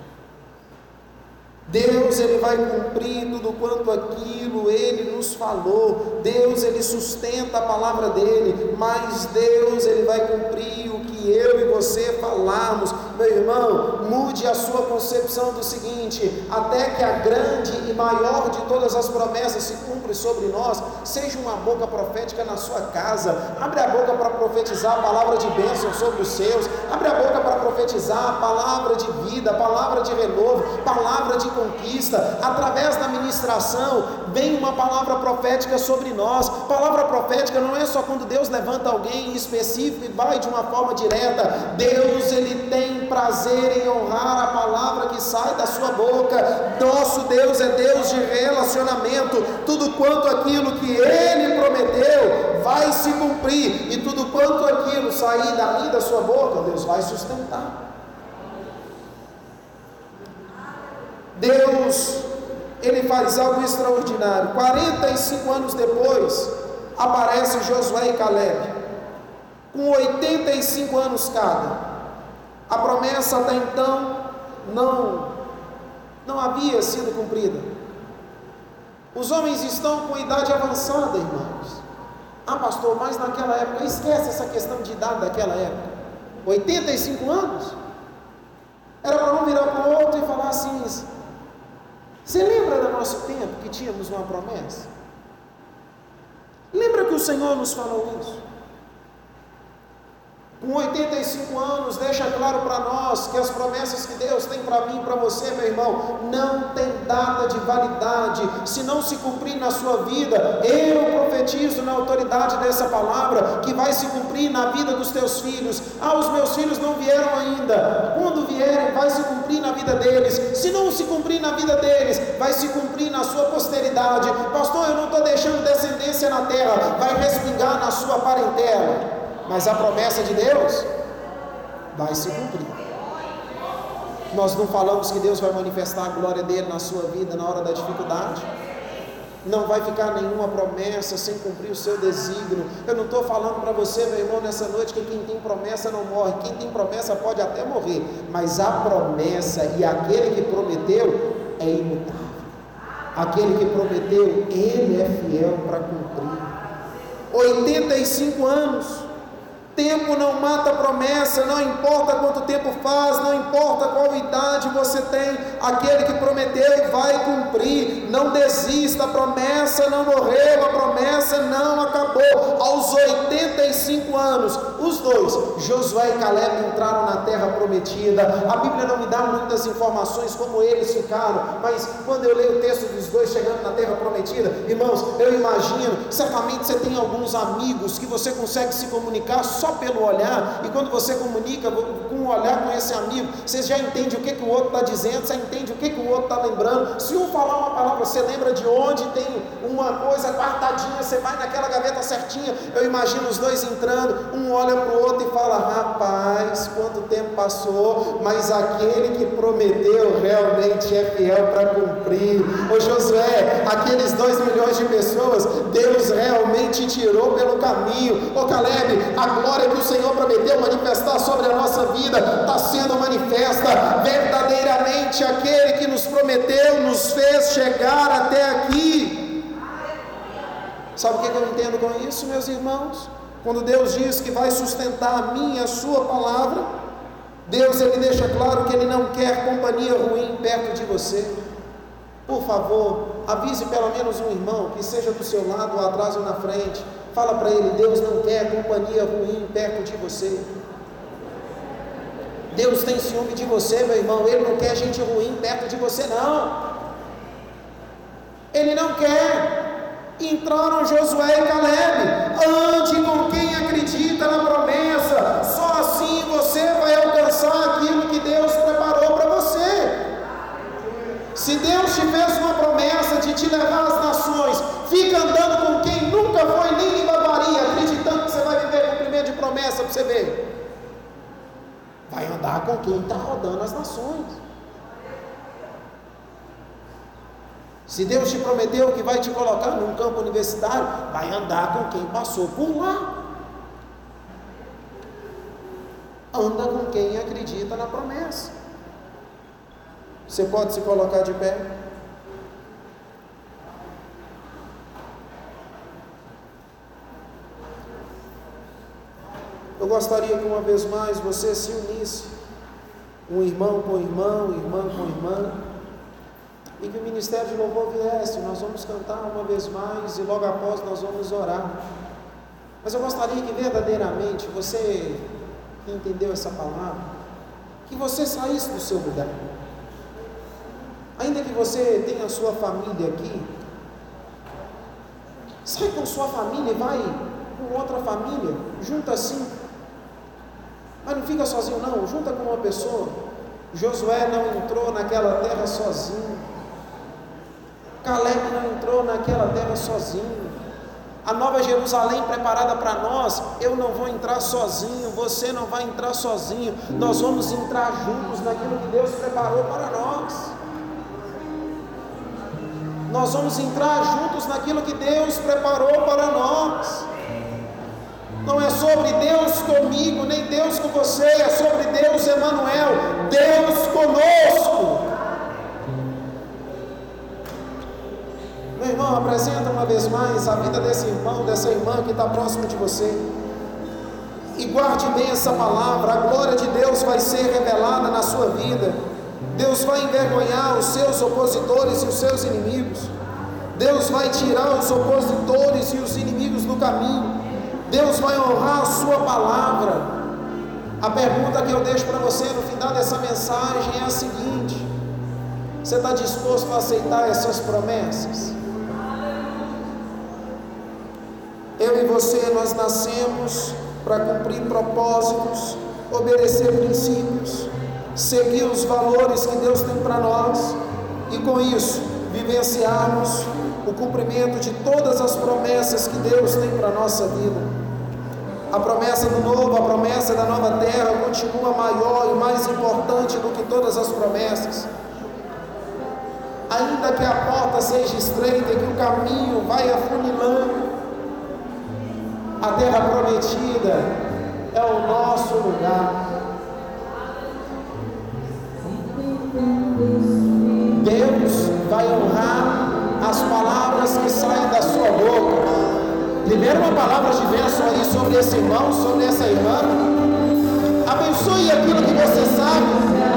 Deus ele vai cumprir tudo quanto aquilo ele nos falou. Deus ele sustenta a palavra dele, mas Deus ele vai cumprir o que eu e você falamos. Meu irmão, mude a sua concepção do seguinte: até que a grande e maior de todas as promessas se cumpra sobre nós, seja uma boca profética na sua casa. Abre a boca para profetizar a palavra de bênção sobre os seus. Abre a boca para profetizar a palavra de vida, palavra de renovo, palavra de conquista, através da ministração, vem uma palavra profética sobre nós. Palavra profética não é só quando Deus levanta alguém específico e vai de uma forma direta. Deus, ele tem prazer em honrar a palavra que sai da sua boca. Nosso Deus é Deus de relacionamento. Tudo quanto aquilo que ele prometeu vai se cumprir, e tudo quanto aquilo sair dali da sua boca, Deus vai sustentar. Deus, ele faz algo extraordinário. 45 anos depois, aparece Josué e Caleb, com 85 anos cada. A promessa até então não não havia sido cumprida. Os homens estão com idade avançada, irmãos. Ah, pastor, mas naquela época, esquece essa questão de idade daquela época. 85 anos? Era para um virar para o outro e falar assim: você lembra do nosso tempo que tínhamos uma promessa? Lembra que o Senhor nos falou isso? Com 85 anos, deixa claro para nós que as promessas que Deus tem para mim e para você, meu irmão, não tem data de validade. Se não se cumprir na sua vida, eu profetizo na autoridade dessa palavra que vai se cumprir na vida dos teus filhos. Ah, os meus filhos não vieram ainda. Quando vierem, vai se cumprir na vida deles. Se não se cumprir na vida deles, vai se cumprir na sua posteridade. Pastor, eu não estou deixando descendência na terra, vai respingar na sua parentela mas a promessa de Deus vai se cumprir. Nós não falamos que Deus vai manifestar a glória dele na sua vida na hora da dificuldade. Não vai ficar nenhuma promessa sem cumprir o seu desígnio. Eu não estou falando para você, meu irmão, nessa noite que quem tem promessa não morre. Quem tem promessa pode até morrer, mas a promessa e aquele que prometeu é imutável. Aquele que prometeu, ele é fiel para cumprir. 85 anos Tempo não mata promessa, não importa quanto tempo faz, não importa qual idade você tem, aquele que prometeu vai cumprir. Não desista, a promessa não morreu, a promessa não acabou. Aos 85 anos, os dois, Josué e Caleb, entraram na terra prometida. A Bíblia não me dá muitas informações como eles ficaram, mas quando eu leio o texto dos dois chegando na terra prometida, irmãos, eu imagino, certamente você tem alguns amigos que você consegue se comunicar só só pelo olhar, e quando você comunica o olhar com esse amigo, você já entende o que, que o outro está dizendo, você entende o que, que o outro está lembrando. Se um falar uma palavra, você lembra de onde tem uma coisa guardadinha, você vai naquela gaveta certinha. Eu imagino os dois entrando, um olha para o outro e fala: Rapaz, quanto tempo passou, mas aquele que prometeu realmente é fiel para cumprir. Ô Josué, aqueles dois milhões de pessoas, Deus realmente tirou pelo caminho. Ô Caleb, a glória que o Senhor prometeu manifestar sobre a nossa vida está sendo manifesta. Verdadeiramente, aquele que nos prometeu nos fez chegar até aqui. Sabe o que eu entendo com isso, meus irmãos? Quando Deus diz que vai sustentar a minha, a sua palavra, Deus ele deixa claro que ele não quer companhia ruim perto de você. Por favor, avise pelo menos um irmão que seja do seu lado, ou atrás ou na frente Fala para ele: Deus não quer companhia ruim perto de você. Deus tem ciúme de você, meu irmão. Ele não quer gente ruim perto de você, não. Ele não quer. Entraram Josué e Caleb. Ande com quem acredita na promessa. Só assim você vai alcançar aquilo que Deus preparou para você. Se Deus te fez uma promessa de te levar às nações, fica andando com quem nunca foi nem em babaria, acreditando que você vai viver cumprimento de promessa para você ver. Vai andar com quem está rodando as nações. Se Deus te prometeu que vai te colocar num campo universitário, vai andar com quem passou por lá. Anda com quem acredita na promessa. Você pode se colocar de pé? Eu gostaria que uma vez mais você se unisse, um irmão com irmão, irmã com irmã, e que o ministério de louvor viesse. Nós vamos cantar uma vez mais e logo após nós vamos orar. Mas eu gostaria que verdadeiramente você que entendeu essa palavra, que você saísse do seu lugar. Ainda que você tenha a sua família aqui, Sai com sua família e vai com outra família, junta assim. Mas não fica sozinho não, junta com uma pessoa. Josué não entrou naquela terra sozinho. Caleb não entrou naquela terra sozinho. A nova Jerusalém preparada para nós, eu não vou entrar sozinho, você não vai entrar sozinho. Nós vamos entrar juntos naquilo que Deus preparou para nós. Nós vamos entrar juntos naquilo que Deus preparou para nós. Não é sobre Deus comigo, nem Deus com você, é sobre Deus Emanuel, Deus conosco. Meu irmão, apresenta uma vez mais a vida desse irmão, dessa irmã que está próximo de você. E guarde bem essa palavra, a glória de Deus vai ser revelada na sua vida. Deus vai envergonhar os seus opositores e os seus inimigos. Deus vai tirar os opositores e os inimigos do caminho. Deus vai honrar a sua palavra. A pergunta que eu deixo para você no final dessa mensagem é a seguinte: você está disposto a aceitar essas promessas? Eu e você, nós nascemos para cumprir propósitos, obedecer princípios, seguir os valores que Deus tem para nós e com isso vivenciarmos o cumprimento de todas as promessas que Deus tem para a nossa vida. A promessa do novo, a promessa da nova terra continua maior e mais importante do que todas as promessas. Ainda que a porta seja estreita e que o caminho vai afunilando, a terra prometida é o nosso lugar. Deus vai honrar as palavras que saem da sua boca. Primeiro, uma palavra de bênção aí sobre esse irmão, sobre essa irmã. Abençoe aquilo que você sabe,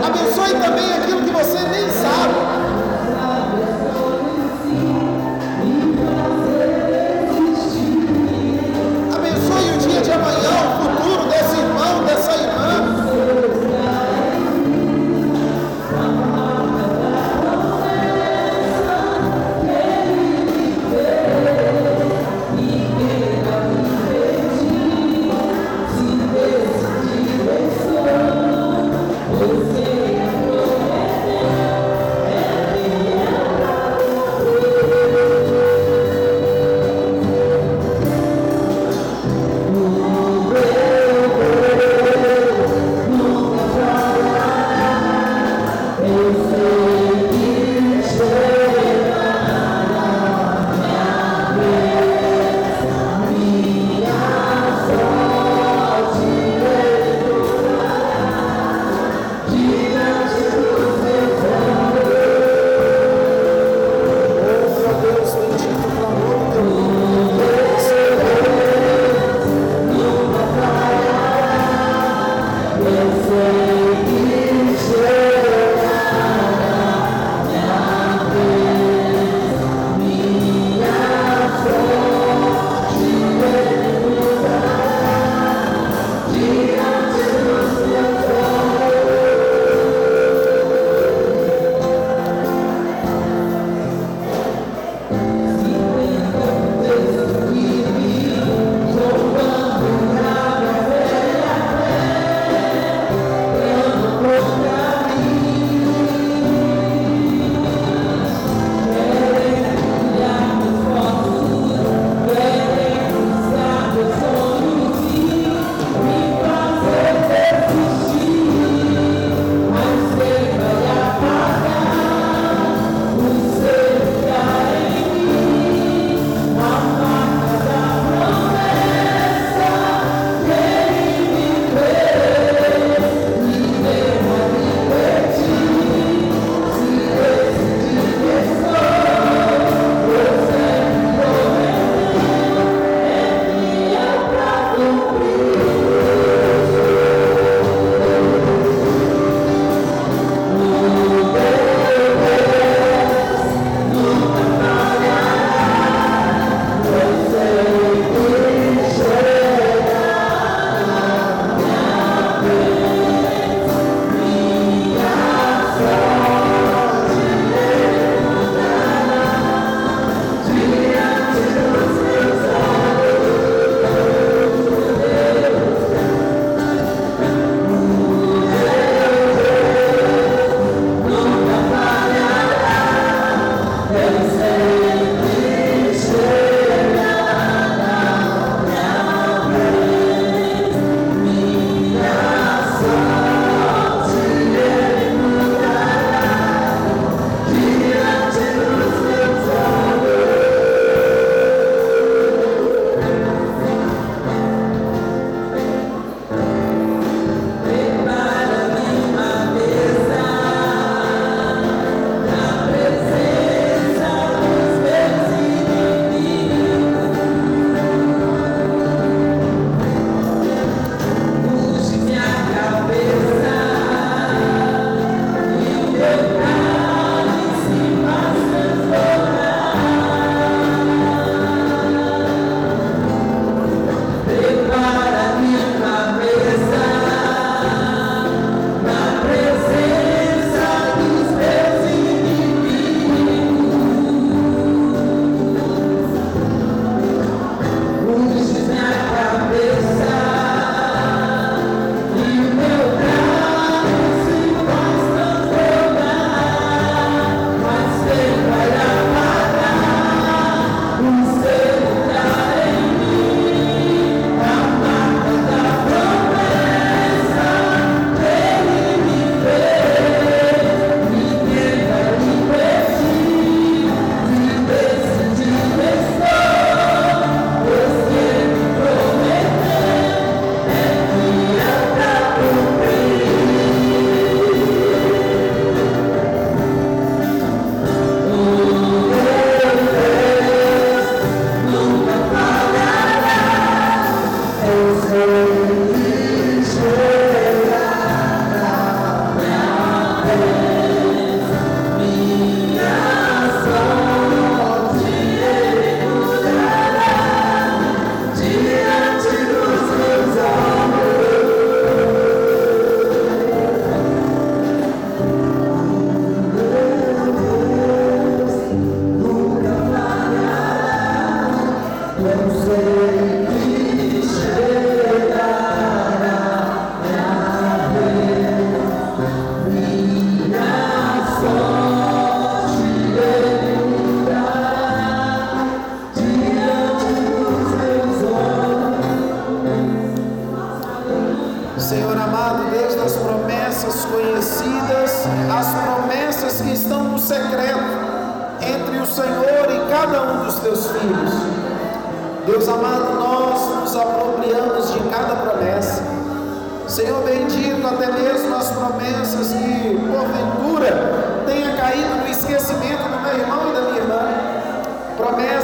abençoe também aquilo que você nem sabe.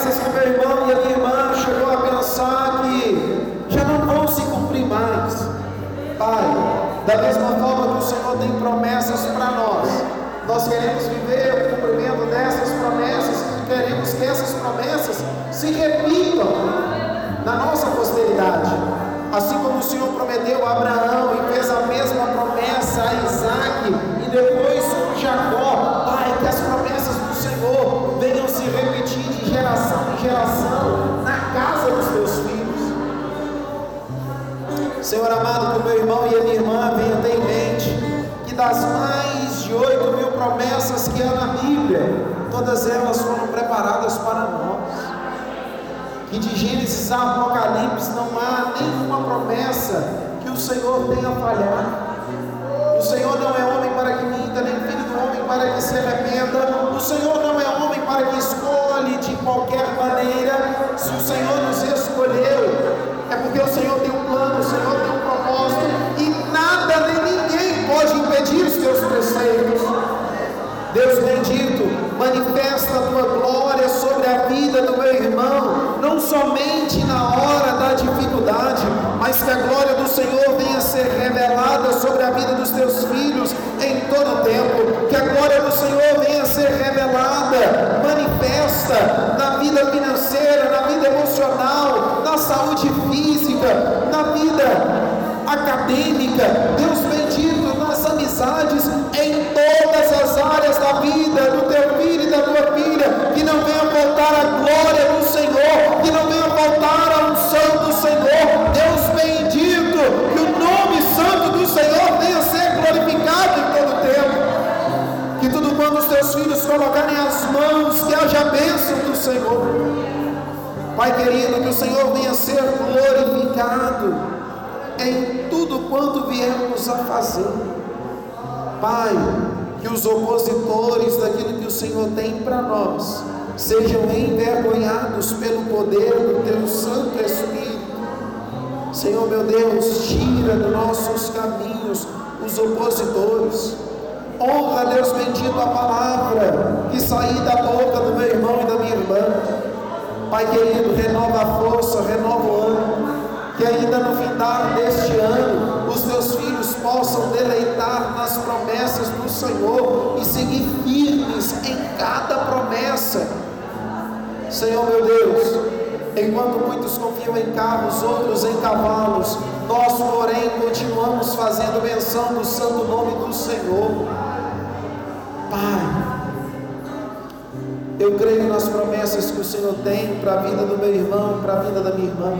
Promessas que meu irmão e a minha irmã chegou a pensar que já não vão se cumprir mais. Pai, da mesma forma que o Senhor tem promessas para nós, nós queremos viver o cumprimento dessas promessas e queremos que essas promessas se repitam na nossa posteridade. Assim como o Senhor prometeu a Abraão e fez a mesma Senhor amado, que o meu irmão e a minha irmã venham ter em mente que das mais de 8 mil promessas que há na Bíblia, todas elas foram preparadas para nós. Que de Gênesis a Apocalipse não há nenhuma promessa que o Senhor tenha falhado. O Senhor não é homem para que minta, nem filho do homem para que se arrependa. O Senhor não é homem para que escolhe de qualquer maneira. Se o Senhor nos escolheu, é porque o Senhor tem plano, o Senhor tem um propósito, e nada nem ninguém pode impedir os teus preceitos. Deus bendito, manifesta a tua glória sobre a vida do meu irmão, não somente na hora da dificuldade, mas que a glória do Senhor venha ser revelada sobre a vida dos teus filhos em todo o tempo, que a glória do Senhor venha ser revelada, manifesta na vida financeira, na vida emocional, na saúde física, na vida acadêmica, Deus bendito, nas amizades, em todas as áreas da vida do teu filho e da tua filha, que não venha faltar a glória do Senhor, que não venha faltar a unção do Senhor, Deus bendito, que o nome santo do Senhor venha ser glorificado em todo o tempo, que tudo quando os teus filhos colocarem as mãos, que haja bênção do Senhor. Pai querido, que o Senhor venha ser glorificado em tudo quanto viemos a fazer. Pai, que os opositores daquilo que o Senhor tem para nós sejam envergonhados pelo poder do Teu Santo Espírito. Senhor meu Deus, tira dos nossos caminhos os opositores. Honra, Deus bendito, a palavra que sair da boca do meu irmão e da minha irmã. Pai querido, renova a força, renova o ânimo que ainda no final deste ano os teus filhos possam deleitar nas promessas do Senhor e seguir firmes em cada promessa. Senhor meu Deus, enquanto muitos confiam em carros, outros em cavalos, nós, porém, continuamos fazendo menção do santo nome do Senhor. Pai, eu creio nas promessas que o Senhor tem para a vida do meu irmão, para a vida da minha irmã.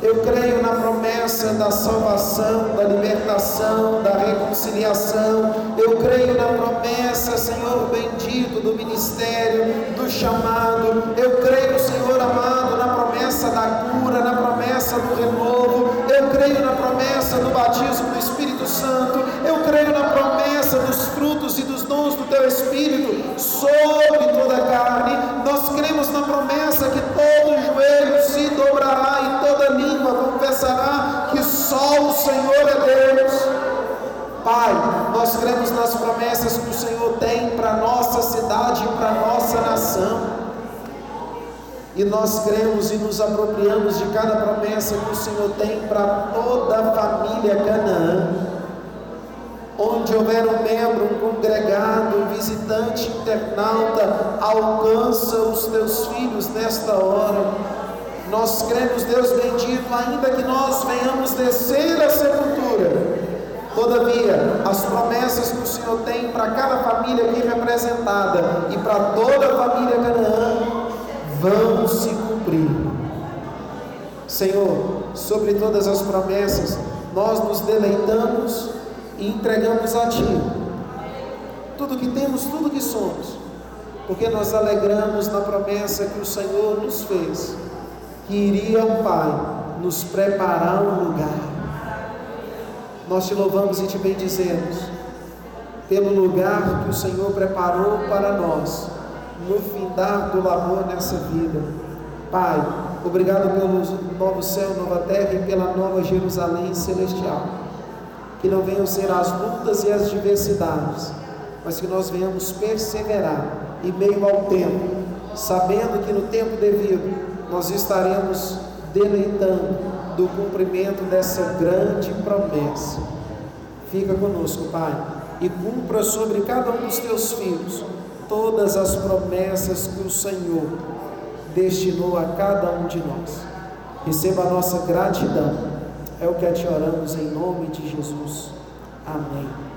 Eu creio na promessa da salvação, da libertação, da reconciliação. Eu creio na promessa, Senhor bendito, do ministério, do chamado. Eu creio, Senhor amado, na promessa da cura, na promessa do renovo. Eu creio na promessa do batismo do Espírito Santo. Eu creio na promessa dos frutos e dos dons do Teu Espírito sobre toda a carne. Nós cremos na promessa que todo joelho se dobrará e toda língua confessará que só o Senhor é Deus. Pai, nós cremos nas promessas que o Senhor tem para nossa cidade e para nossa nação. E nós cremos e nos apropriamos de cada promessa que o Senhor tem para toda a família Canaã. Onde houver um membro, um congregado, um visitante, internauta, alcança os teus filhos nesta hora nós cremos, Deus bendito, ainda que nós venhamos descer a sepultura, todavia, as promessas que o Senhor tem para cada família aqui representada e para toda a família Canaã vão se cumprir. Senhor, sobre todas as promessas, nós nos deleitamos e entregamos a Ti tudo que temos, tudo que somos, porque nós alegramos na promessa que o Senhor nos fez que iria o Pai nos preparar um lugar. Nós te louvamos e te bendizemos, pelo lugar que o Senhor preparou para nós no findar do labor nessa vida. Pai, obrigado pelo novo céu, nova terra e pela nova Jerusalém celestial. Que não venham ser as lutas e as diversidades, mas que nós venhamos perseverar em meio ao tempo, sabendo que no tempo devido nós estaremos deleitando do cumprimento dessa grande promessa. Fica conosco, Pai, e cumpra sobre cada um dos teus filhos todas as promessas que o Senhor destinou a cada um de nós. Receba a nossa gratidão. É o que te oramos em nome de Jesus. Amém.